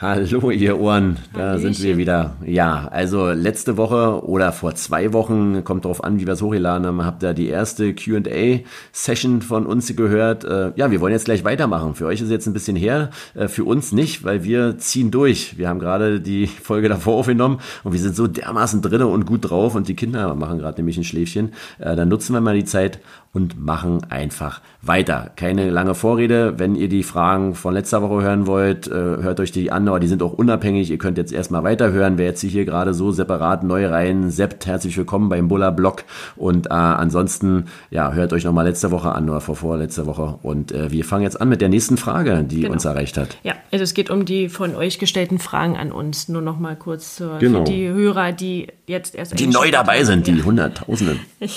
Hallo, ihr Ohren, da Hallöchen. sind wir wieder. Ja, also letzte Woche oder vor zwei Wochen, kommt drauf an, wie wir es hochgeladen haben, habt ihr die erste QA-Session von uns gehört. Äh, Ja, wir wollen jetzt gleich weitermachen. Für euch ist jetzt ein bisschen her, äh, für uns nicht, weil wir ziehen durch. Wir haben gerade die Folge davor aufgenommen und wir sind so dermaßen drinne und gut drauf und die Kinder machen gerade nämlich ein Schläfchen. Äh, Dann nutzen wir mal die Zeit und machen einfach weiter. Keine lange Vorrede. Wenn ihr die Fragen von letzter Woche hören wollt, äh, hört euch die an, aber die sind auch unabhängig. Ihr könnt jetzt erstmal weiterhören. Wer jetzt hier gerade so separat neu rein seppt, herzlich willkommen beim Buller Blog. Und äh, ansonsten, ja, hört euch nochmal letzte Woche an oder vor vorletzte Woche. Und äh, wir fangen jetzt an mit der nächsten Frage, die uns erreicht hat. Ja, also es geht um die von euch gestellten Fragen an uns. Nur noch mal kurz zur, Genau. für die Hörer, die jetzt erst Die neu dabei sind, die Ja. Hunderttausenden.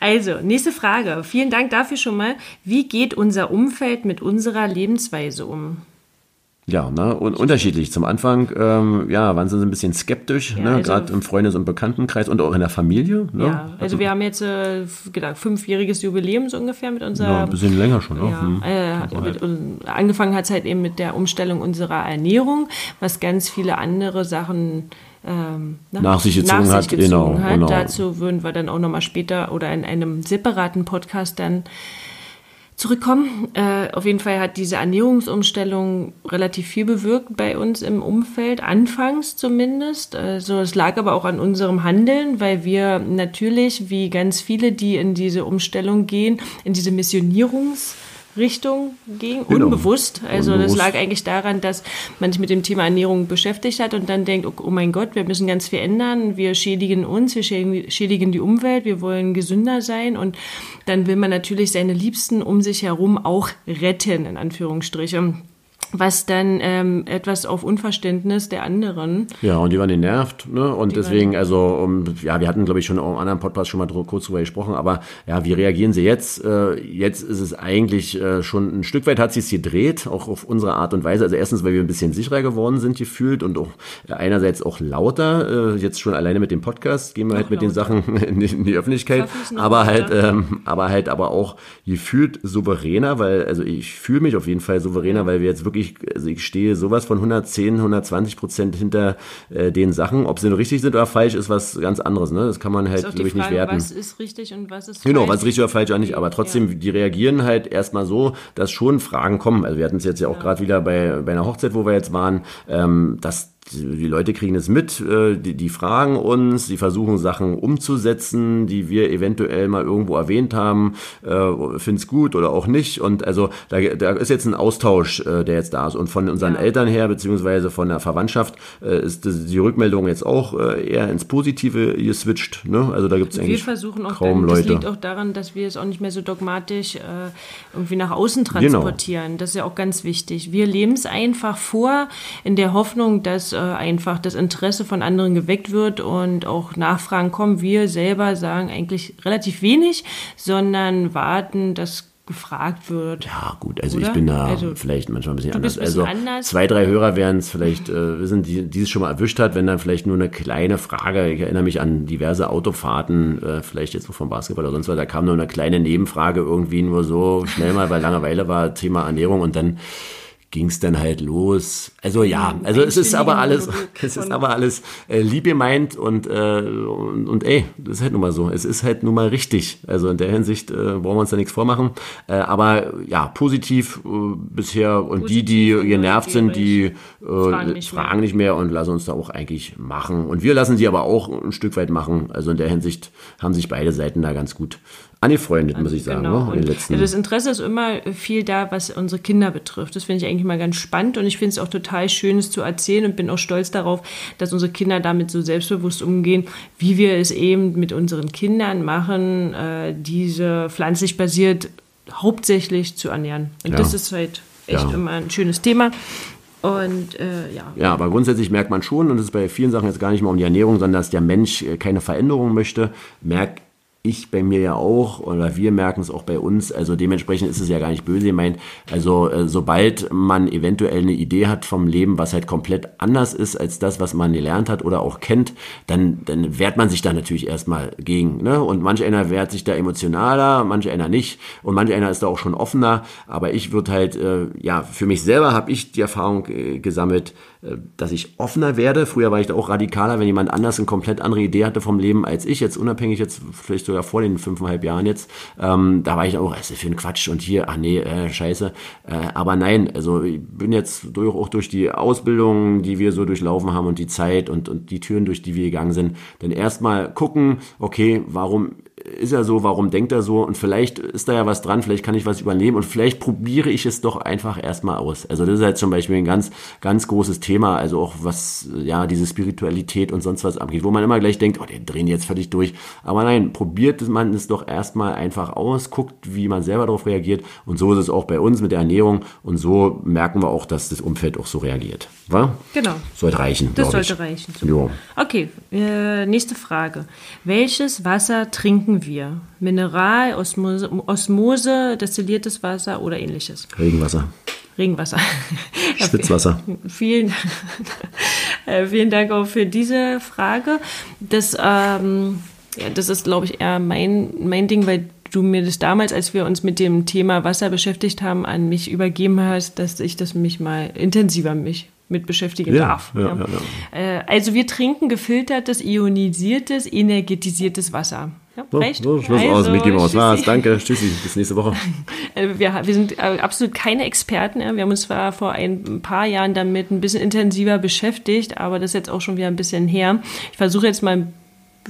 Also, nächste Frage. Vielen Dank dafür schon mal. Wie geht unser Umfeld mit unserer Lebensweise um? Ja, ne, und unterschiedlich. Zum Anfang, ähm, ja, waren sie ein bisschen skeptisch, Ja, ne, also- gerade im Freundes- und Bekanntenkreis und auch in der Familie. Ne? Ja, also wir haben jetzt äh, gedacht, fünfjähriges Jubiläum so ungefähr mit unserer Ja, ein bisschen länger schon. Ne? Ja, Hm. äh, hat mit, un- angefangen hat es halt eben mit der Umstellung unserer Ernährung, was ganz viele andere Sachen ähm, na, Nach sich gezogen hat, gezogen genau, hat. genau. Dazu würden wir dann auch nochmal später oder in einem separaten Podcast dann zurückkommen. Äh, auf jeden Fall hat diese Ernährungsumstellung relativ viel bewirkt bei uns im Umfeld, anfangs zumindest. Also es lag aber auch an unserem Handeln, weil wir natürlich, wie ganz viele, die in diese Umstellung gehen, in diese Missionierungsrichtung gehen, Genau. unbewusst. Also das Unbewusst. lag eigentlich daran, dass man sich mit dem Thema Ernährung beschäftigt hat und dann denkt, oh, oh mein Gott, wir müssen ganz viel ändern, wir schädigen uns, wir schädigen die Umwelt, wir wollen gesünder sein und dann will man natürlich seine Liebsten um sich herum auch retten, in Anführungsstrichen. Was dann ähm, etwas auf Unverständnis der anderen Ja, und die waren genervt, ne? Und Die deswegen, also, um, ja, wir hatten, glaube ich, schon auch im anderen Podcast schon mal kurz drüber gesprochen, aber ja, wie reagieren sie jetzt? Äh, jetzt ist es eigentlich äh, schon ein Stück weit hat sich gedreht, auch auf unsere Art und Weise. Also erstens, weil wir ein bisschen sicherer geworden sind gefühlt und auch äh, einerseits auch lauter, äh, jetzt schon alleine mit dem Podcast gehen wir halt mit den lauter. Sachen in die, in die Öffentlichkeit, aber halt, ähm, aber halt aber auch gefühlt souveräner, weil, also ich fühle mich auf jeden Fall souveräner, weil wir jetzt wirklich, also ich stehe sowas von 110, 120 Prozent hinter äh, den Sachen. Ob sie richtig sind oder falsch, ist was ganz anderes. Ne? Das kann man halt, ist auch glaube die ich, nicht werten. was ist richtig und was ist Genau, falsch. was richtig oder falsch auch nicht, aber trotzdem, Ja. die reagieren halt erstmal so, dass schon Fragen kommen. Also wir hatten es jetzt ja auch gerade wieder bei, bei einer Hochzeit, wo wir jetzt waren, ähm, dass die Leute kriegen es mit, äh, die, die fragen uns, die versuchen Sachen umzusetzen, die wir eventuell mal irgendwo erwähnt haben, äh, find's gut oder auch nicht. Und also da, da ist jetzt ein Austausch, äh, der jetzt da ist. Und von unseren Ja. Eltern her, beziehungsweise von der Verwandtschaft, äh, ist das, die Rückmeldung jetzt auch äh, eher ins Positive geswitcht. Ne? Also da gibt's Wir eigentlich versuchen auch, kaum dann, das Leute. liegt auch daran, dass wir es auch nicht mehr so dogmatisch äh, irgendwie nach außen Genau. transportieren. Das ist ja auch ganz wichtig. Wir leben es einfach vor, in der Hoffnung, dass äh, einfach das Interesse von anderen geweckt wird und auch Nachfragen kommen. Wir selber sagen eigentlich relativ wenig, sondern warten, dass gefragt wird. Ja, gut, also ich Oder? bin da Also, vielleicht manchmal ein bisschen anders. ein bisschen also anders. zwei, drei Hörer werden es vielleicht äh, wissen, die, die es schon mal erwischt hat, wenn dann vielleicht nur eine kleine Frage, ich erinnere mich an diverse Autofahrten, äh, vielleicht jetzt vom Basketball oder sonst was, da kam nur eine kleine Nebenfrage irgendwie nur so schnell mal, weil Langeweile war, Thema Ernährung und dann ging es dann halt los. Also ja, also es ist aber alles, es ist aber alles äh, lieb gemeint und, äh, und, und ey, das ist halt nun mal so. Es ist halt nun mal richtig. Also in der Hinsicht äh, brauchen wir uns da nichts vormachen. Äh, aber ja, positiv äh, bisher und die, die Positiv und genervt sind, die äh, Fragen fragen, nicht nicht, mehr. mehr und lassen uns da auch eigentlich machen. Und wir lassen sie aber auch ein Stück weit machen. Also in der Hinsicht haben sich beide Seiten da ganz gut angefreundet, muss ich sagen, Genau. ne? letzten das Interesse ist immer viel da, was unsere Kinder betrifft. Das finde ich eigentlich mal ganz spannend und ich finde es auch total schön, es zu erzählen und bin auch stolz darauf, dass unsere Kinder damit so selbstbewusst umgehen, wie wir es eben mit unseren Kindern machen, äh, diese pflanzlich basiert hauptsächlich zu ernähren. Und Ja. das ist halt echt Ja. immer ein schönes Thema. Und äh, ja, Ja, aber grundsätzlich merkt man schon, und das ist bei vielen Sachen jetzt gar nicht mal um die Ernährung, sondern dass der Mensch äh, keine Veränderung möchte, merke ich bei mir ja auch oder wir merken es auch bei uns. Also dementsprechend ist es ja gar nicht böse gemeint. Also äh, sobald man eventuell eine Idee hat vom Leben, was halt komplett anders ist als das, was man gelernt hat oder auch kennt, dann, dann wehrt man sich da natürlich erstmal gegen. Ne? Und manch einer wehrt sich da emotionaler, manch einer nicht und manch einer ist da auch schon offener. Aber ich würde halt, äh, ja, für mich selber habe ich die Erfahrung äh, gesammelt, dass ich offener werde. Früher war ich da auch radikaler, wenn jemand anders eine komplett andere Idee hatte vom Lem als ich, jetzt unabhängig jetzt vielleicht sogar vor den fünfeinhalb Jahren jetzt, ähm, da war ich auch, was ist für ein Quatsch und hier, ach nee, äh, scheiße. Äh, aber nein, also ich bin jetzt durch, auch durch die Ausbildung, die wir so durchlaufen haben und die Zeit und, und die Türen, durch die wir gegangen sind, dann erstmal gucken, okay, warum ist er so, warum denkt er so und vielleicht ist da ja was dran, vielleicht kann ich was übernehmen und vielleicht probiere ich es doch einfach erstmal aus. Also das ist halt zum Beispiel ein ganz, ganz großes Thema, also auch was, ja, diese Spiritualität und sonst was angeht, wo man immer gleich denkt, oh, den drehen jetzt völlig durch. Aber nein, probiert man es doch erstmal einfach aus, guckt, wie man selber darauf reagiert und so ist es auch bei uns mit der Ernährung und so merken wir auch, dass das Umfeld auch so reagiert. Wa? Genau. Sollte reichen. Das sollte ich. reichen. Okay, äh, nächste Frage. Welches Wasser trinken wir? Mineral, Osmose, Osmose, destilliertes Wasser oder ähnliches? Regenwasser. Regenwasser. Schwitzwasser. vielen, äh, vielen Dank auch für diese Frage. Das, ähm, ja, das ist, glaube ich, eher mein, mein Ding, weil du mir das damals, als wir uns mit dem Thema Wasser beschäftigt haben, an mich übergeben hast, dass ich das mich mal intensiver mich mit beschäftigen ja, darf. Ja, ja. Äh, also wir trinken gefiltertes, ionisiertes, energetisiertes Wasser. Ja, so, reicht. So, Schluss also, aus, Mickey Mouse. Was, danke, tschüssi, bis nächste Woche. Äh, wir, wir sind äh, absolut keine Experten. Wir haben uns zwar vor ein paar Jahren damit ein bisschen intensiver beschäftigt, aber das ist jetzt auch schon wieder ein bisschen her. Ich versuche jetzt mal ein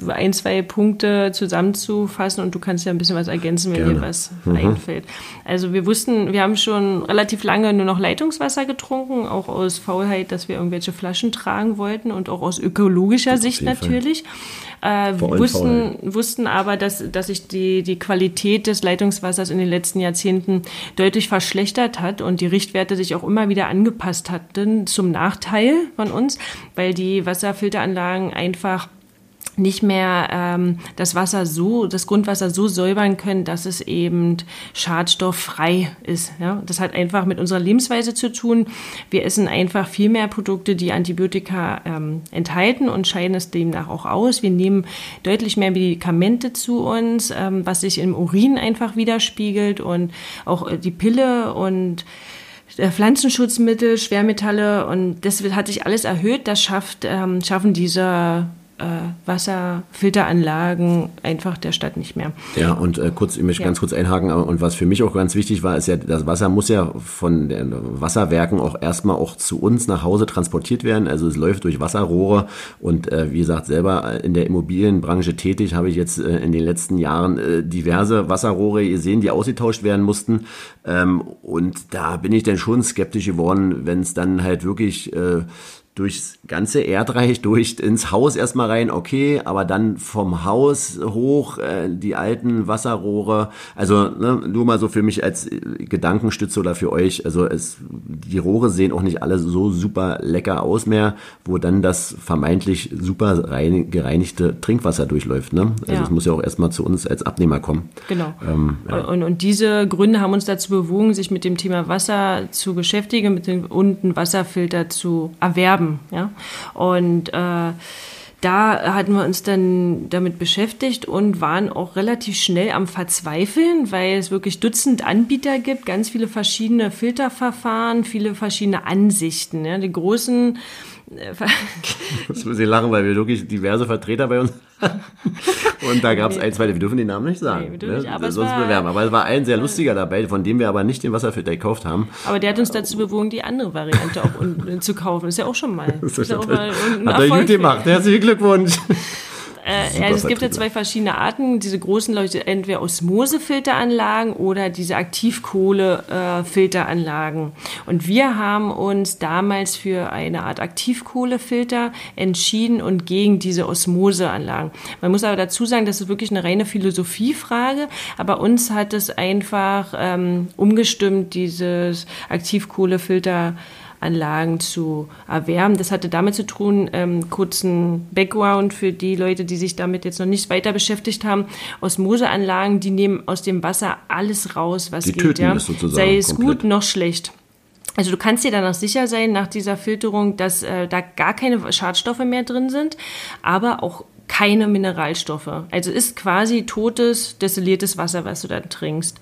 ein, zwei Punkte zusammenzufassen und du kannst ja ein bisschen was ergänzen, wenn Gerne. dir was mhm. einfällt. Also wir wussten, wir haben schon relativ lange nur noch Leitungswasser getrunken, auch aus Faulheit, dass wir irgendwelche Flaschen tragen wollten und auch aus ökologischer Sicht natürlich. Äh, wussten, wussten aber, dass, dass sich die, die Qualität des Leitungswassers in den letzten Jahrzehnten deutlich verschlechtert hat und die Richtwerte sich auch immer wieder angepasst hatten zum Nachteil von uns, weil die Wasserfilteranlagen einfach nicht mehr ähm, das Wasser so, das Grundwasser so säubern können, dass es eben schadstofffrei ist. Ja? Das hat einfach mit unserer Lebensweise zu tun. Wir essen einfach viel mehr Produkte, die Antibiotika ähm, enthalten und scheiden es demnach auch aus. Wir nehmen deutlich mehr Medikamente zu uns, ähm, was sich im Urin einfach widerspiegelt und auch äh, die Pille und äh, Pflanzenschutzmittel, Schwermetalle und das hat sich alles erhöht. Das schafft, ähm, schaffen diese äh, Wasserfilteranlagen einfach der Stadt nicht mehr. Ja, und äh, kurz, ich möchte ja. ganz kurz einhaken, und was für mich auch ganz wichtig war, ist ja, das Wasser muss ja von den Wasserwerken auch erstmal auch zu uns nach Hause transportiert werden. Also es läuft durch Wasserrohre und äh, wie gesagt, selber in der Immobilienbranche tätig, habe ich jetzt äh, in den letzten Jahren äh, diverse Wasserrohre gesehen, die ausgetauscht werden mussten. Ähm, und da bin ich dann schon skeptisch geworden, wenn es dann halt wirklich äh, durchs ganze Erdreich durch ins Haus erstmal rein, okay, aber dann vom Haus hoch äh, die alten Wasserrohre. Also ne, nur mal so für mich als Gedankenstütze oder für euch. Also es, die Rohre sehen auch nicht alle so super lecker aus mehr, wo dann das vermeintlich super rein, gereinigte Trinkwasser durchläuft. Ne? Also ja. es muss ja auch erstmal zu uns als Abnehmer kommen. Genau. Ähm, ja. und, und diese Gründe haben uns dazu bewogen, sich mit dem Thema Wasser zu beschäftigen mit dem, und einen Wasserfilter zu erwerben haben. Ja? Und äh, da hatten wir uns dann damit beschäftigt und waren auch relativ schnell am Verzweifeln, weil es wirklich Dutzend Anbieter gibt, ganz viele verschiedene Filterverfahren, viele verschiedene Ansichten. Ja. Die großen ich lachen, weil wir wirklich diverse Vertreter bei uns Und da gab es ein, zwei, wir dürfen den Namen nicht sagen. Nee, ne? nicht, aber sonst war, bewerben. Aber es war ein sehr lustiger dabei, von dem wir aber nicht den Wasserfilter gekauft haben. Aber der hat uns dazu bewogen, die andere Variante auch zu kaufen. ist ja auch schon mal. Das ist ja auch mal ein hat er gut gemacht. Herzlichen Glückwunsch. Äh, also es gibt ja zwei verschiedene Arten. Diese großen Leute, entweder Osmosefilteranlagen oder diese Aktivkohlefilteranlagen. Äh, und wir haben uns damals für eine Art Aktivkohlefilter entschieden und gegen diese Osmoseanlagen. Man muss aber dazu sagen, das ist wirklich eine reine Philosophiefrage. Aber uns hat es einfach ähm, umgestimmt, dieses Aktivkohlefilter Anlagen zu erwärmen. Das hatte damit zu tun, ähm, kurzen Background für die Leute, die sich damit jetzt noch nicht weiter beschäftigt haben. Osmoseanlagen, die nehmen aus dem Wasser alles raus, was die geht. Ja? Sei es komplett. gut noch schlecht. Also du kannst dir danach sicher sein, nach dieser Filterung, dass äh, da gar keine Schadstoffe mehr drin sind, aber auch keine Mineralstoffe. Also ist quasi totes, destilliertes Wasser, was du dann trinkst.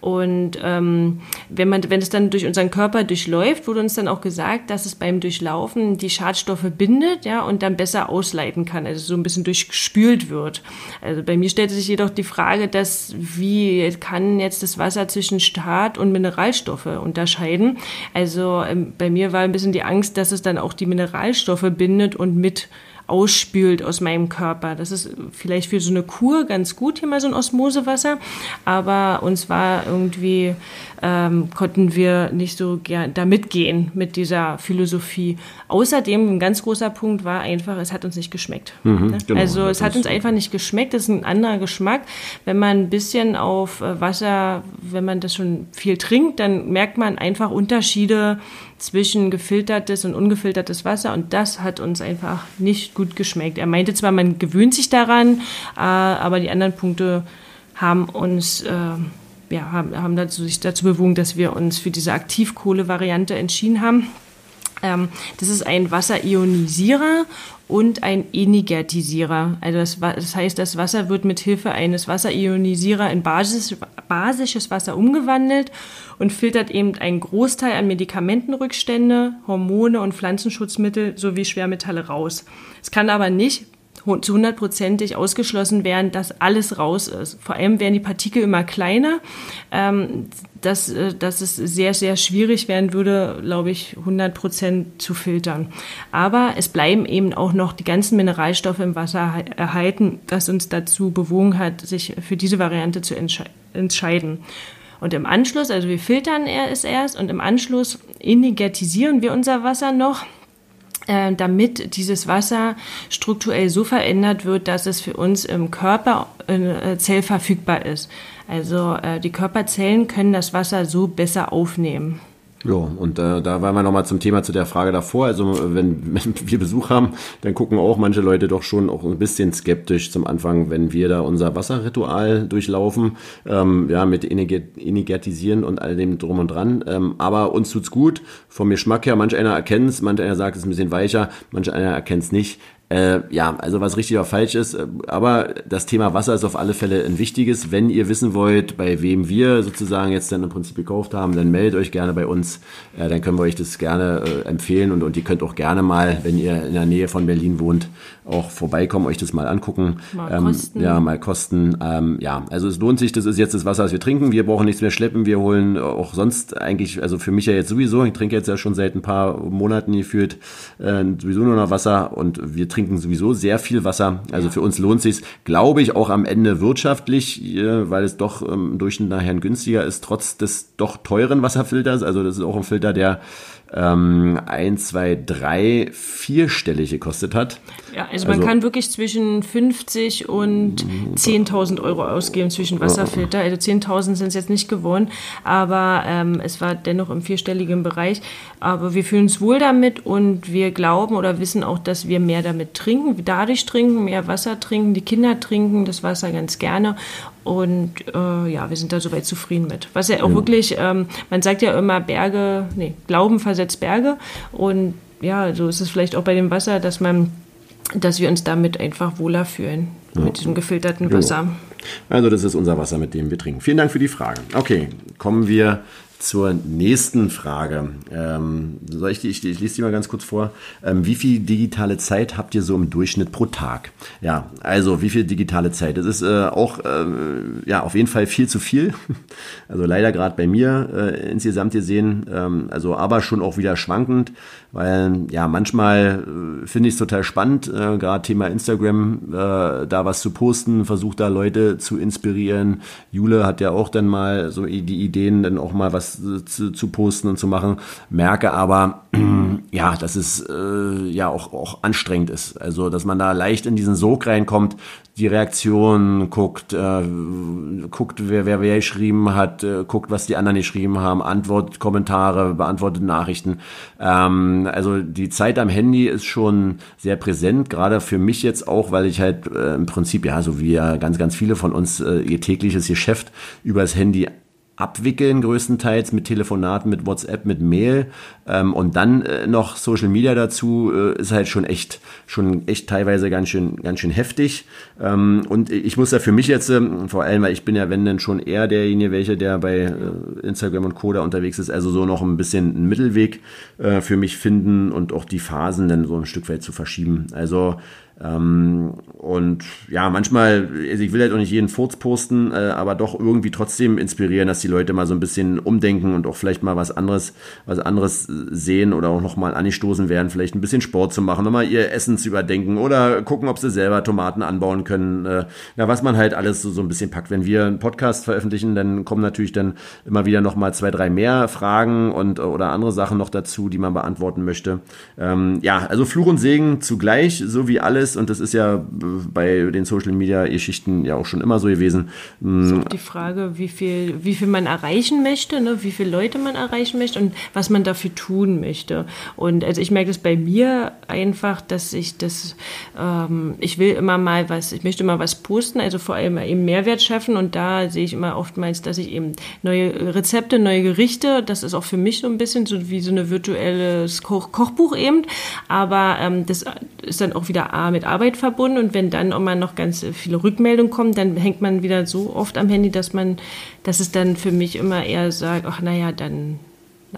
Und ähm, wenn man, wenn es dann durch unseren Körper durchläuft, wurde uns dann auch gesagt, dass es beim Durchlaufen die Schadstoffe bindet, ja, und dann besser ausleiten kann, also so ein bisschen durchgespült wird. Also bei mir stellte sich jedoch die Frage, dass wie kann jetzt das Wasser zwischen Schad und Mineralstoffe unterscheiden? Also ähm, bei mir war ein bisschen die Angst, dass es dann auch die Mineralstoffe bindet und mit ausspült aus meinem Körper. Das ist vielleicht für so eine Kur ganz gut, hier mal so ein Osmosewasser, aber uns war irgendwie, ähm, konnten wir nicht so gern da mitgehen mit dieser Philosophie. Außerdem, ein ganz großer Punkt war einfach, es hat uns nicht geschmeckt. Mhm, ne? genau, also es hat uns einfach nicht geschmeckt, es ist ein anderer Geschmack. Wenn man ein bisschen auf äh, Wasser, wenn man das schon viel trinkt, dann merkt man einfach Unterschiede zwischen gefiltertes und ungefiltertes Wasser und das hat uns einfach nicht gut geschmeckt. Er meinte zwar, man gewöhnt sich daran, äh, aber die anderen Punkte haben uns äh, ja, haben, haben dazu, sich dazu bewogen, dass wir uns für diese Aktivkohle-Variante entschieden haben. Ähm, das ist ein Wasserionisierer und ein Enigertisierer. Also das, das, heißt, das Wasser wird mit Hilfe eines Wasserionisierer in basis, basisches Wasser umgewandelt und filtert eben einen Großteil an Medikamentenrückstände, Hormone und Pflanzenschutzmittel sowie Schwermetalle raus. Es kann aber nicht zu hundertprozentig ausgeschlossen werden, dass alles raus ist. Vor allem werden die Partikel immer kleiner, ähm, dass, äh, dass es sehr, sehr schwierig werden würde, glaube ich, 100 Prozent zu filtern. Aber es bleiben eben auch noch die ganzen Mineralstoffe im Wasser erhalten, was uns dazu bewogen hat, sich für diese Variante zu entsche entscheiden. Und im Anschluss, also wir filtern es erst und im Anschluss energetisieren wir unser Wasser noch damit dieses Wasser strukturell so verändert wird, dass es für uns im Körper äh, zellverfügbar ist. Also äh, die Körperzellen können das Wasser so besser aufnehmen. Ja, und äh, da waren wir nochmal zum Thema zu der Frage davor. Also wenn, wenn wir Besuch haben, dann gucken auch manche Leute doch schon auch ein bisschen skeptisch zum Anfang, wenn wir da unser Wasserritual durchlaufen, ähm, ja, mit Energetisieren und all dem drum und dran. Ähm, aber uns tut's gut, vom Geschmack her, manch einer erkennt's, manch einer sagt, es ist ein bisschen weicher, manch einer erkennt's nicht. Äh, ja, also was richtig oder falsch ist, äh, aber das Thema Wasser ist auf alle Fälle ein wichtiges. Wenn ihr wissen wollt, bei wem wir sozusagen jetzt dann im Prinzip gekauft haben, dann meldet euch gerne bei uns. Äh, dann können wir euch das gerne äh, empfehlen und, und ihr könnt auch gerne mal, wenn ihr in der Nähe von Berlin wohnt, auch vorbeikommen, euch das mal angucken. Mal ähm, kosten. Ja, mal kosten. Ähm, ja, also es lohnt sich, das ist jetzt das Wasser, das wir trinken. Wir brauchen nichts mehr schleppen. Wir holen auch sonst eigentlich, also für mich ja jetzt sowieso, ich trinke jetzt ja schon seit ein paar Monaten gefühlt äh, sowieso nur noch Wasser und wir trinken sowieso sehr viel Wasser. Also ja. für uns lohnt sich glaube ich, auch am Ende wirtschaftlich, äh, weil es doch ähm, im Durchschnitt nachher günstiger ist, trotz des doch teuren Wasserfilters. Also das ist auch ein Filter, der ähm, ein, zwei, drei, vierstellig gekostet hat. Ja, also man also, kann wirklich zwischen 50 und 10.000 Euro ausgeben zwischen Wasserfilter. Also 10.000 sind es jetzt nicht geworden, aber ähm, es war dennoch im vierstelligen Bereich. Aber wir fühlen uns wohl damit und wir glauben oder wissen auch, dass wir mehr damit trinken, dadurch trinken, mehr Wasser trinken. Die Kinder trinken das Wasser ganz gerne und äh, ja, wir sind da soweit zufrieden mit. Was ja auch ja. wirklich, ähm, man sagt ja immer Berge, nee, Glauben versetzt Berge. Und ja, so ist es vielleicht auch bei dem Wasser, dass man, dass wir uns damit einfach wohler fühlen, ja. mit diesem gefilterten Wasser. Also das ist unser Wasser, mit dem wir trinken. Vielen Dank für die Frage. Okay, kommen wir zur nächsten Frage. Ähm, soll ich, die, ich, ich lese die mal ganz kurz vor. Ähm, wie viel digitale Zeit habt ihr so im Durchschnitt pro Tag? Ja, also wie viel digitale Zeit? Das ist äh, auch äh, ja auf jeden Fall viel zu viel. Also leider gerade bei mir äh, insgesamt gesehen, ähm, also aber schon auch wieder schwankend, weil ja manchmal äh, finde ich es total spannend, äh, gerade Thema Instagram, äh, da was zu posten, versucht da Leute zu inspirieren. Jule hat ja auch dann mal so die Ideen, dann auch mal was was zu, zu posten und zu machen, merke aber, ja, dass es äh, ja auch, auch anstrengend ist. Also, dass man da leicht in diesen Sog reinkommt, die Reaktionen guckt, äh, guckt, wer, wer wer geschrieben hat, äh, guckt, was die anderen geschrieben haben, antwortet Kommentare, beantwortet Nachrichten. Ähm, also die Zeit am Handy ist schon sehr präsent, gerade für mich jetzt auch, weil ich halt äh, im Prinzip, ja, so wie ja ganz, ganz viele von uns äh, ihr tägliches Geschäft übers Handy abwickeln, größtenteils mit Telefonaten, mit WhatsApp, mit Mail ähm, und dann äh, noch Social Media dazu, äh, ist halt schon echt, schon echt teilweise ganz schön, ganz schön heftig. Ähm, und ich muss ja für mich jetzt, äh, vor allem, weil ich bin ja, wenn dann schon eher derjenige, welche, der bei äh, Instagram und Coda unterwegs ist, also so noch ein bisschen einen Mittelweg äh, für mich finden und auch die Phasen dann so ein Stück weit zu verschieben. Also ähm, und ja, manchmal, also ich will halt auch nicht jeden Furz posten, äh, aber doch irgendwie trotzdem inspirieren, dass die Leute mal so ein bisschen umdenken und auch vielleicht mal was anderes, was anderes sehen oder auch nochmal angestoßen werden, vielleicht ein bisschen Sport zu machen, nochmal ihr Essen zu überdenken oder gucken, ob sie selber Tomaten anbauen können. Äh, na, was man halt alles so, so ein bisschen packt. Wenn wir einen Podcast veröffentlichen, dann kommen natürlich dann immer wieder nochmal zwei, drei mehr Fragen und oder andere Sachen noch dazu, die man beantworten möchte. Ähm, ja, also Fluch und Segen zugleich, so wie alles ist, und das ist ja bei den Social Media Geschichten ja auch schon immer so gewesen. Das ist auch die Frage, wie viel, wie viel man erreichen möchte, ne? wie viele Leute man erreichen möchte und was man dafür tun möchte. Und also ich merke das bei mir einfach, dass ich das, ähm, ich will immer mal was, ich möchte immer was posten, also vor allem eben Mehrwert schaffen und da sehe ich immer oftmals, dass ich eben neue Rezepte, neue Gerichte, das ist auch für mich so ein bisschen so wie so eine virtuelles Koch Kochbuch eben, aber ähm, das ist dann auch wieder A mit Arbeit verbunden und wenn dann auch mal noch ganz viele Rückmeldungen kommen, dann hängt man wieder so oft am Handy, dass man, dass es dann für mich immer eher sagt, ach naja, dann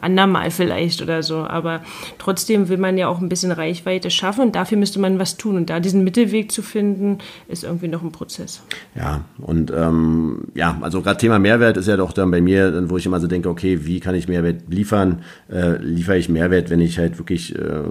andermal vielleicht oder so. Aber trotzdem will man ja auch ein bisschen Reichweite schaffen und dafür müsste man was tun. Und da diesen Mittelweg zu finden, ist irgendwie noch ein Prozess. Ja, und ähm, ja, also gerade Thema Mehrwert ist ja doch dann bei mir, wo ich immer so denke, okay, wie kann ich Mehrwert liefern? Äh, liefere ich Mehrwert, wenn ich halt wirklich äh,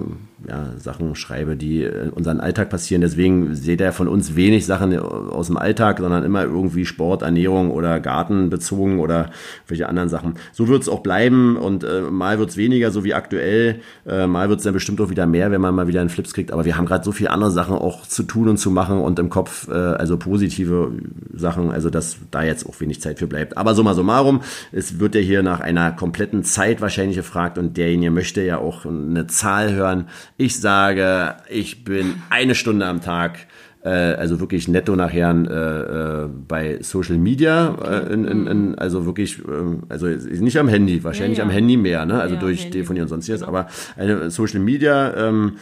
ja, Sachen schreibe, die in unserem Alltag passieren. Deswegen seht ihr von uns wenig Sachen aus dem Alltag, sondern immer irgendwie Sport, Ernährung oder Garten bezogen oder welche anderen Sachen. So wird es auch bleiben und äh, mal wird es weniger, so wie aktuell. Äh, mal wird es dann bestimmt auch wieder mehr, wenn man mal wieder einen Flips kriegt. Aber wir haben gerade so viele andere Sachen auch zu tun und zu machen und im Kopf, äh, also positive Sachen, also dass da jetzt auch wenig Zeit für bleibt. Aber summa summarum, es wird ja hier nach einer kompletten Zeit wahrscheinlich gefragt und derjenige möchte ja auch eine Zahl hören. Ich sage, ich bin eine Stunde am Tag äh, also wirklich netto nachher äh, äh, bei Social Media, äh, in, in, in, also wirklich, äh, also nicht am Handy, wahrscheinlich ja, ja. am Handy mehr, ne? also ja, durch. Telefonieren und sonstiges, genau. aber eine Social Media ähm,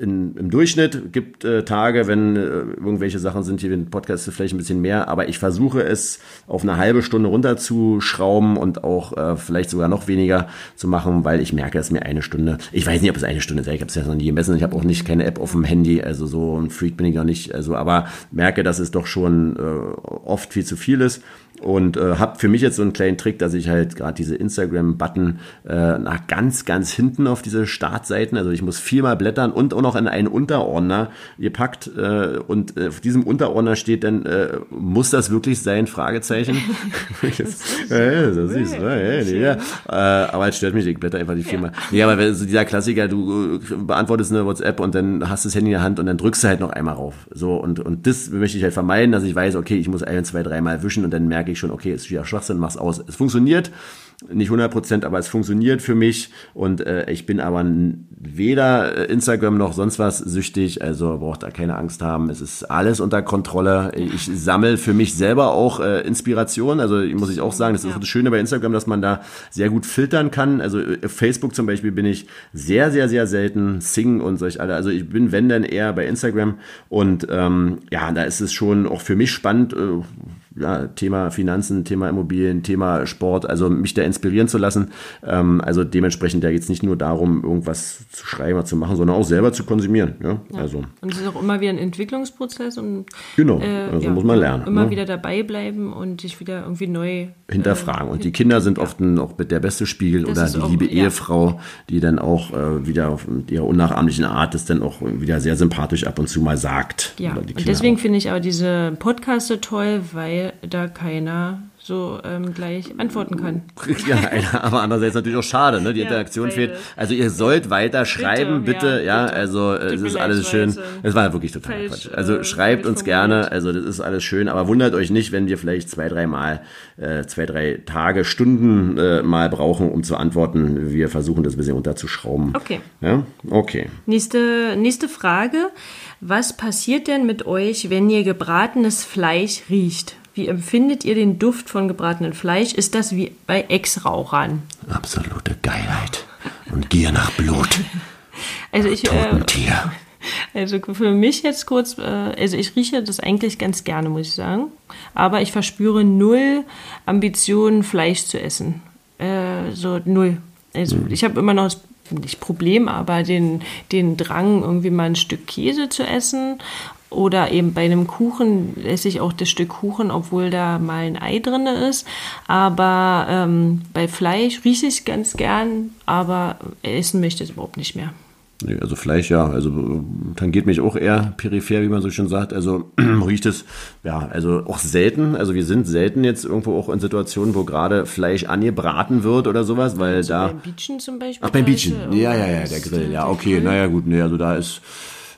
in, im Durchschnitt gibt äh, Tage, wenn äh, irgendwelche Sachen sind, hier in Podcast vielleicht ein bisschen mehr, aber ich versuche es auf eine halbe Stunde runterzuschrauben und auch äh, vielleicht sogar noch weniger zu machen, weil ich merke, dass mir eine Stunde, ich weiß nicht, ob es eine Stunde ist, ich habe es ja noch nie gemessen, ich habe auch nicht keine App auf dem Handy, also so ein Freak bin ich noch nicht, also aber merke, dass es doch schon äh, oft viel zu viel ist und äh, habe für mich jetzt so einen kleinen Trick, dass ich halt gerade diese Instagram-Button äh, nach ganz, ganz hinten auf diese Startseiten, also ich muss viermal blättern und auch noch in einen Unterordner gepackt äh, und äh, auf diesem Unterordner steht dann, äh, muss das wirklich sein? Fragezeichen. äh, aber es stört mich, ich blätter einfach die viermal. Ja. Nee, aber so dieser Klassiker, du äh, beantwortest eine WhatsApp und dann hast du das Handy in der Hand und dann drückst du halt noch einmal rauf. So und, und das möchte ich halt vermeiden, dass ich weiß, okay, ich muss ein, zwei, dreimal wischen und dann merke ich schon, okay, ist wieder Schwachsinn, mach's aus. Es funktioniert, nicht 100 Prozent, aber es funktioniert für mich und äh, ich bin aber weder äh, Instagram noch sonst was süchtig, also braucht da keine Angst haben. Es ist alles unter Kontrolle. Ich sammle für mich selber auch äh, Inspiration, also muss ich auch sagen, das ist ja. das Schöne bei Instagram, dass man da sehr gut filtern kann. Also äh, Facebook zum Beispiel bin ich sehr, sehr, sehr selten, Sing und solch alle. Also ich bin, wenn dann eher bei Instagram und ähm, ja, da ist es schon auch für mich spannend, äh, ja, Thema Finanzen, Thema Immobilien, Thema Sport, also mich da inspirieren zu lassen. Ähm, also dementsprechend, da geht es nicht nur darum, irgendwas zu schreiben oder zu machen, sondern auch selber zu konsumieren. Ja? ja. Also. Und es ist auch immer wieder ein Entwicklungsprozess und genau, äh, also ja, muss man lernen. Immer ne? wieder dabei bleiben und sich wieder irgendwie neu hinterfragen. Äh, und die Kinder sind oft ein, auch der beste Spiegel oder die auch, liebe Ehefrau, die dann auch äh, wieder auf ihrer unnachahmlichen Art das dann auch wieder sehr sympathisch ab und zu mal sagt. Ja, und deswegen finde ich aber diese Podcaste toll, weil da keiner so ähm, gleich antworten kann. Ja, aber andererseits natürlich auch schade, ne? Die ja, Interaktion fehlt. Also ihr sollt weiter schreiben, bitte, bitte ja, bitte. Also es ist alles schön. Es war wirklich total falsch, Quatsch. Also äh, schreibt uns gerne, also das ist alles schön, aber wundert euch nicht, wenn wir vielleicht zwei, drei Mal, äh, zwei, drei Tage, Stunden äh, mal brauchen, um zu antworten. Wir versuchen das ein bisschen unterzuschrauben. Okay. Ja, okay. Nächste, nächste Frage. Was passiert denn mit euch, wenn ihr gebratenes Fleisch riecht? Wie empfindet ihr den Duft von gebratenem Fleisch? Ist das wie bei Ex-Rauchern? Absolute Geilheit und Gier nach Blut. Also ich. Äh, also für mich jetzt kurz, äh, also ich rieche das eigentlich ganz gerne, muss ich sagen. Aber ich verspüre null Ambitionen, Fleisch zu essen. Äh, so null. Also mhm. ich habe immer noch das nicht Problem, aber den, den Drang, irgendwie mal ein Stück Käse zu essen oder eben bei einem Kuchen esse ich auch das Stück Kuchen, obwohl da mal ein Ei drin ist. Aber ähm, bei Fleisch rieche ich es ganz gern, aber essen möchte ich es überhaupt nicht mehr. Also Fleisch ja, also tangiert mich auch eher peripher, wie man so schön sagt. Also riecht es, ja, also auch selten. Also wir sind selten jetzt irgendwo auch in Situationen, wo gerade Fleisch angebraten wird oder sowas, weil also da. Beim Bietchen zum Beispiel. Ach, beim Bietchen. Ja, ja, ja, der Grill. Ja, okay, naja, gut, nee, also da ist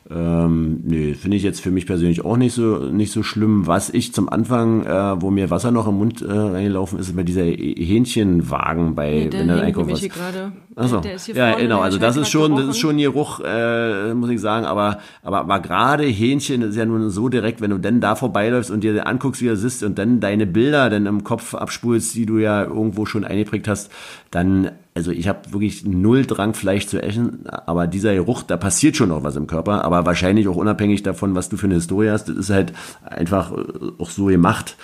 ähm, nee, finde ich jetzt für mich persönlich auch nicht so nicht so schlimm. Was ich zum Anfang, äh, wo mir Wasser noch im Mund äh, reingelaufen ist, ist bei dieser Hähnchenwagen bei nee, wenn der Einkauf was. Achso. Ja, genau. Also das ist schon, das ist schon Geruch, äh, muss ich sagen. Aber aber aber gerade Hähnchen ist ja nun so direkt, wenn du denn da vorbeiläufst und dir anguckst, wie er sitzt und dann deine Bilder dann im Kopf abspulst, die du ja irgendwo schon eingeprägt hast, dann also ich habe wirklich null Drang, Fleisch zu essen, aber dieser Geruch, da passiert schon noch was im Körper, aber wahrscheinlich auch unabhängig davon, was du für eine Historie hast, das ist halt einfach äh, auch so gemacht,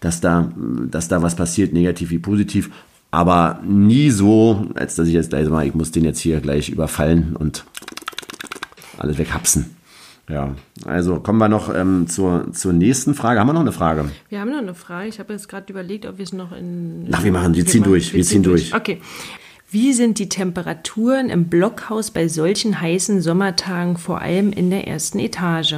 dass da, dass da was passiert, negativ wie positiv, aber nie so, als dass ich jetzt gleich mal, ich muss den jetzt hier gleich überfallen und alles weghapsen. Ja, also kommen wir noch ähm, zur, zur nächsten Frage. Haben wir noch eine Frage? Wir haben noch eine Frage. Ich habe jetzt gerade überlegt, ob wir es noch in. Ach, wir machen, wir ziehen durch. Wir, wir ziehen durch. durch. Okay. Wie sind die Temperaturen im Blockhaus bei solchen heißen Sommertagen, vor allem in der ersten Etage?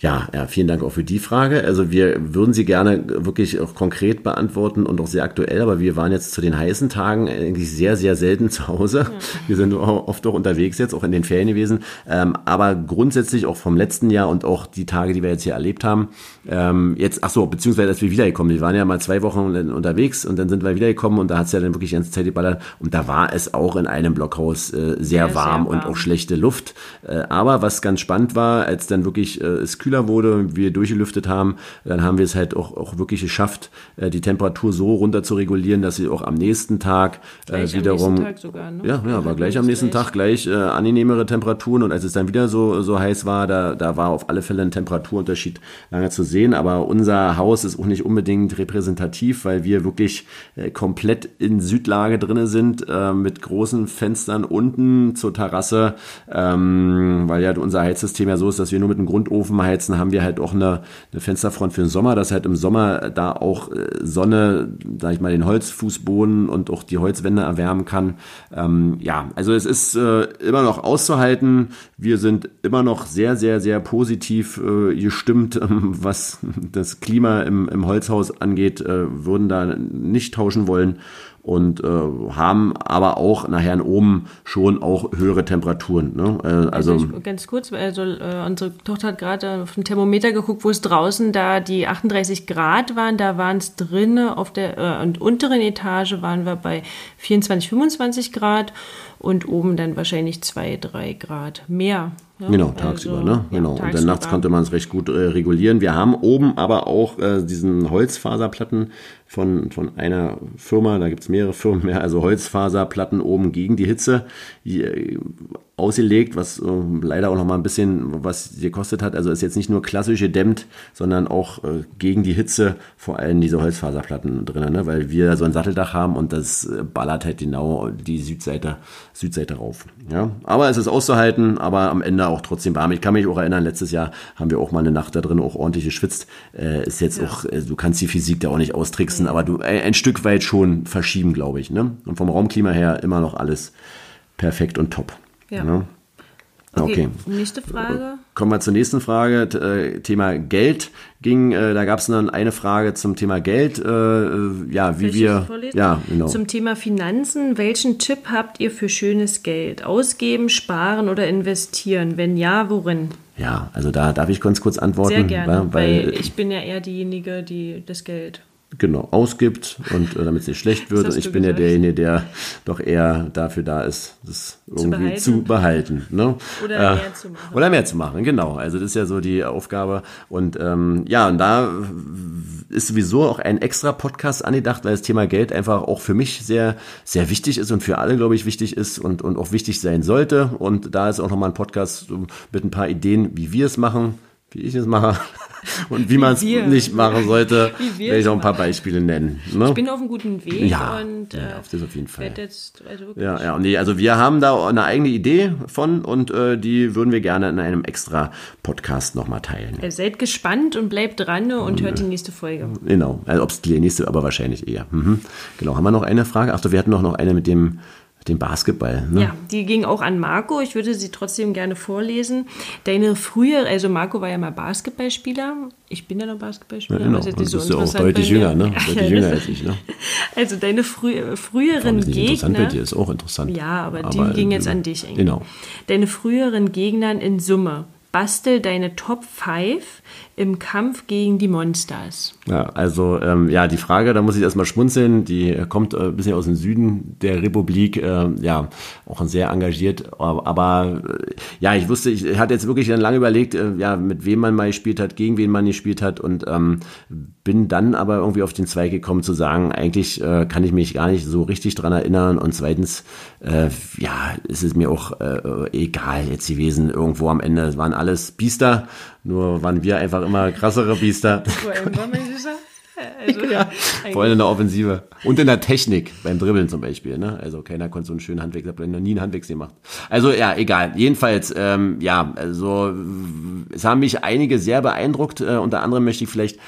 Ja, ja, vielen Dank auch für die Frage. Also wir würden sie gerne wirklich auch konkret beantworten und auch sehr aktuell, aber wir waren jetzt zu den heißen Tagen eigentlich sehr, sehr selten zu Hause. Wir sind oft auch unterwegs jetzt, auch in den Ferien gewesen. Ähm, aber grundsätzlich auch vom letzten Jahr und auch die Tage, die wir jetzt hier erlebt haben, ähm, jetzt, ach so, beziehungsweise als wir wiedergekommen, wir waren ja mal zwei Wochen unterwegs und dann sind wir wiedergekommen und da hat es ja dann wirklich die ganze Zeit geballert und da war es auch in einem Blockhaus äh, sehr, ja, warm sehr, warm und auch schlechte Luft. Äh, aber was ganz spannend war, als dann wirklich äh, es kühler wurde, wir durchgelüftet haben, dann haben wir es halt auch, auch wirklich geschafft, äh, die Temperatur so runter zu regulieren, dass sie auch am nächsten Tag äh, wiederum. Tag sogar, ne? Ja, ja, aber gleich am nächsten gleich. Tag gleich äh, angenehmere Temperaturen und als es dann wieder so, so heiß war, da, da war auf alle Fälle ein Temperaturunterschied lange zu sehen. Aber unser Haus ist auch nicht unbedingt repräsentativ, weil wir wirklich äh, komplett in Südlage drinne sind, äh, mit großen Fenstern unten zur Terrasse, ähm, weil ja unser Heizsystem ja so ist, dass wir nur mit einem Grundofen heizen heizen, haben wir halt auch eine, eine Fensterfront für den Sommer, dass halt im Sommer da auch äh, Sonne, sag ich mal, den Holzfußboden und auch die Holzwände erwärmen kann. Ähm, ja, also es ist äh, immer noch auszuhalten. Wir sind immer noch sehr, sehr, sehr positiv äh, gestimmt, ähm, was das Klima im, im Holzhaus angeht, äh, würden da nicht tauschen wollen und äh, haben aber auch nachher oben schon auch höhere Temperaturen. Ne? Äh, also, also ich, ganz kurz, also äh, unsere Tochter hat gerade auf dem Thermometer geguckt, wo es draußen da die 38 Grad waren, da waren es drinnen auf der äh, und unteren Etage waren wir bei 24, 25 Grad und oben dann wahrscheinlich 2, 3 Grad mehr. Ja, genau, tagsüber, also, ne? Genau. Ja, und dann nachts konnte man es recht gut äh, regulieren. Wir haben oben aber auch äh, diesen Holzfaserplatten von, von einer Firma, da gibt es mehrere Firmen mehr, also Holzfaserplatten oben gegen die Hitze. Äh, ausgelegt, was äh, leider auch noch mal ein bisschen was gekostet hat. Also ist jetzt nicht nur klassisch gedämmt, sondern auch äh, gegen die Hitze vor allem diese Holzfaserplatten drin, ne? weil wir so ein Satteldach haben und das äh, ballert halt genau die Südseite, Südseite rauf. Ja? Aber es ist auszuhalten, aber am Ende auch trotzdem warm. Ich kann mich auch erinnern, letztes Jahr haben wir auch mal eine Nacht da drin auch ordentlich geschwitzt. Äh, ist jetzt ja. auch, du kannst die Physik da auch nicht austricksen, aber du ein, Stück weit schon verschieben, glaube ich. Ne? Und vom Raumklima her immer noch alles perfekt und top. Ja. Ne? Okay. Nächste Frage. Kommen wir zur nächsten Frage. Äh, Thema Geld ging. Äh, da gab es dann eine Frage zum Thema Geld. Äh, ja, wie wir. Ja, genau. Zum Thema Finanzen. Welchen Tipp habt ihr für schönes Geld? Ausgeben, sparen oder investieren? Wenn ja, worin? Ja, also da darf ich ganz kurz antworten. Sehr gerne, wa? weil, ich bin ja eher diejenige, die das Geld genau ausgibt und äh, damit es nicht schlecht wird. Und ich bin ja gesagt. derjenige, der doch eher dafür da ist, das irgendwie zu behalten. ne? Oder mehr zu machen. Oder mehr zu machen, genau. Also das ist ja so die Aufgabe. Und ähm, ja, und da ist sowieso auch ein extra Podcast angedacht, weil das Thema Geld einfach auch für mich sehr, sehr wichtig ist und für alle, glaube ich, wichtig ist und, und auch wichtig sein sollte. Und da ist auch nochmal ein Podcast mit ein paar Ideen, wie wir es machen, wie ich es mache und wie man es nicht machen sollte. Werde ich auch ein paar. Beispiele nennen. Ne? Ich bin auf einem guten Weg Ja, und ja, äh, auf das auf jeden Fall. jetzt also Ja, ja, nee, also wir haben da eine eigene Idee von und äh, die würden wir gerne in einem extra Podcast nochmal teilen. Äh, Seid gespannt und bleibt dran und hört die nächste Folge. Genau, also ob es die nächste, aber wahrscheinlich eher. Mhm. Genau, haben wir noch eine Frage? Ach so, wir hatten doch noch eine mit dem, dem Basketball. Ne? Ja, die ging auch an Marco. Ich würde sie trotzdem gerne vorlesen. Deine frühere, also Marco war ja mal Basketballspieler. Ich bin ja noch Basketballspieler. Genau, was jetzt und nicht so bist du auch deutlich jünger, ne? Ja, Deutlich das jünger ist- als ich, ne? Also deine frü früheren ist nicht interessant bei Gegner. dir? Ist auch interessant. Ja, aber, die ging jetzt an dich. Inge. Genau. Deine früheren Gegnern in Summe. Bastel deine Top 5 im Kampf gegen die Monsters. Ja, also ähm, ja, die Frage, da muss ich erstmal schmunzeln, die kommt äh, ein bisschen aus dem Süden der Republik, äh, ja, auch sehr engagiert, aber, äh, ja, ich wusste, ich hatte jetzt wirklich dann lange überlegt, äh, ja, mit wem man mal gespielt hat, gegen wen man gespielt hat. Und ähm, bin dann aber irgendwie auf den Zweig gekommen zu sagen, eigentlich äh, kann ich mich gar nicht so richtig dran erinnern. Und zweitens, äh, ja, ist es mir auch äh, egal jetzt gewesen, irgendwo am Ende, es waren alles Biester, nur waren wir einfach immer krassere Biester. Süßer? Also, Ja, vor allem in der Offensive. Und in der Technik, beim Dribbeln zum Beispiel. Ne? Also keiner konnte so einen schönen Handweg, ich habe noch nie einen Handweg gemacht. Also ja, egal. Jedenfalls, ähm, ja, also es haben mich einige sehr beeindruckt. Äh, unter anderem möchte ich vielleicht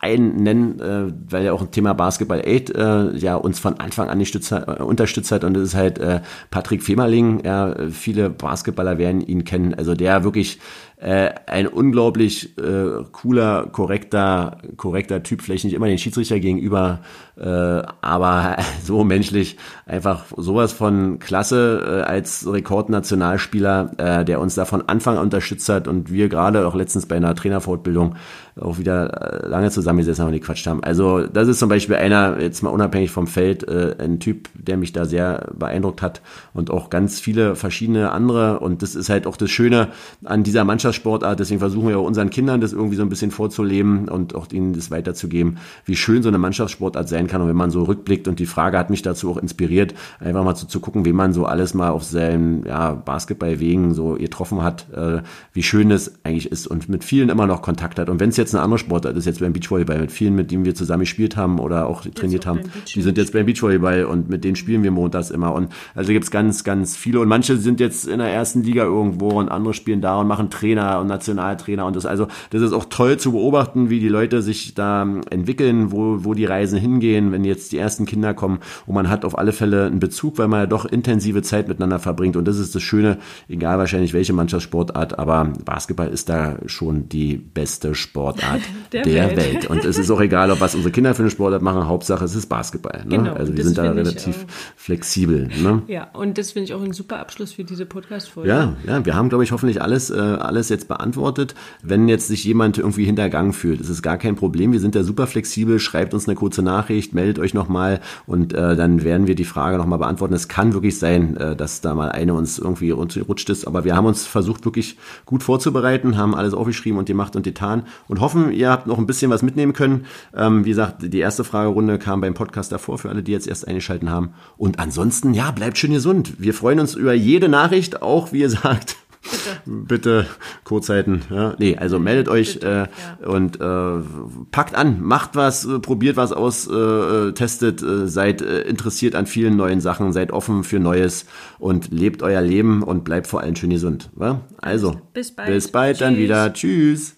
einen nennen, äh, weil ja auch ein Thema Basketball 8 äh, ja uns von Anfang an hat, äh, unterstützt hat und das ist halt äh, Patrick Femerling. Ja, viele Basketballer werden ihn kennen. Also der wirklich äh, ein unglaublich äh, cooler, korrekter, korrekter Typ, vielleicht nicht immer den Schiedsrichter gegenüber, äh, aber so menschlich einfach sowas von klasse äh, als Rekordnationalspieler, äh, der uns da von Anfang an unterstützt hat und wir gerade auch letztens bei einer Trainerfortbildung auch wieder äh, lange zusammengesessen haben und gequatscht haben. Also das ist zum Beispiel einer, jetzt mal unabhängig vom Feld, äh, ein Typ, der mich da sehr beeindruckt hat und auch ganz viele verschiedene andere. Und das ist halt auch das Schöne an dieser Mannschaftssportart, deswegen versuchen wir auch unseren Kindern das irgendwie so ein bisschen vorzuleben und auch ihnen das weiterzugeben, wie schön so eine Mannschaftssportart sein kann. Und wenn man so rückblickt und die Frage hat mich dazu auch inspiriert, einfach mal so zu gucken, wie man so alles mal auf seinen ja, Basketballwegen so getroffen hat, äh, wie schön das eigentlich ist und mit vielen immer noch Kontakt hat. Und wenn es jetzt eine andere Sportart ist, jetzt beim Beachvolleyball, mit vielen, mit denen wir zusammen gespielt haben oder auch trainiert auch haben, die sind jetzt beim Beachvolleyball und mit denen spielen wir montags immer. Und also gibt's ganz, ganz viele. Und manche sind jetzt in der ersten Liga irgendwo und andere spielen da und machen Trainer und Nationaltrainer. Und das also, das ist auch toll zu beobachten, wie die Leute sich da entwickeln, wo, wo die Reisen hingehen, wenn jetzt die ersten Kinder kommen. Und man hat auf alle Fälle einen Bezug, weil man ja doch intensive Zeit miteinander verbringt. Und das ist das Schöne, egal wahrscheinlich welche Mannschaftssportart, aber Basketball ist da schon die beste Sportart der, Der Welt. Welt. und es ist auch egal, ob was unsere Kinder für eine Sportart machen, Hauptsache es ist Basketball. Ne? Genau, also wir sind da finde ich relativ auch. flexibel. Ne? Ja, und das finde ich auch ein super Abschluss für diese Podcast-Folge. Ja, ja, wir haben, glaube ich, hoffentlich alles, äh, alles jetzt beantwortet. Wenn jetzt sich jemand irgendwie hintergangen fühlt, ist es gar kein Problem. Wir sind da super flexibel. Schreibt uns eine kurze Nachricht, meldet euch nochmal und äh, dann werden wir die Frage nochmal beantworten. Es kann wirklich sein, äh, dass da mal eine uns irgendwie rutscht ist, aber wir haben uns versucht, wirklich gut vorzubereiten, haben alles aufgeschrieben und gemacht und getan und hoffen, ihr habt noch ein bisschen was mitnehmen können. Ähm, wie gesagt, die erste Fragerunde kam beim Podcast davor, für alle, die jetzt erst eingeschalten haben. Und ansonsten, ja, bleibt schön gesund. Wir freuen uns über jede Nachricht, auch wie ihr sagt. Bitte, Kurzzeiten. Ja. Nee, also meldet euch Bitte, äh, und äh, packt an, macht was, äh, probiert was aus, äh, testet, äh, seid äh, interessiert an vielen neuen Sachen, seid offen für Neues und lebt euer Leben und bleibt vor allem schön gesund. Wa? Also, Bis bald. Bis bald dann Tschüss. wieder. Tschüss.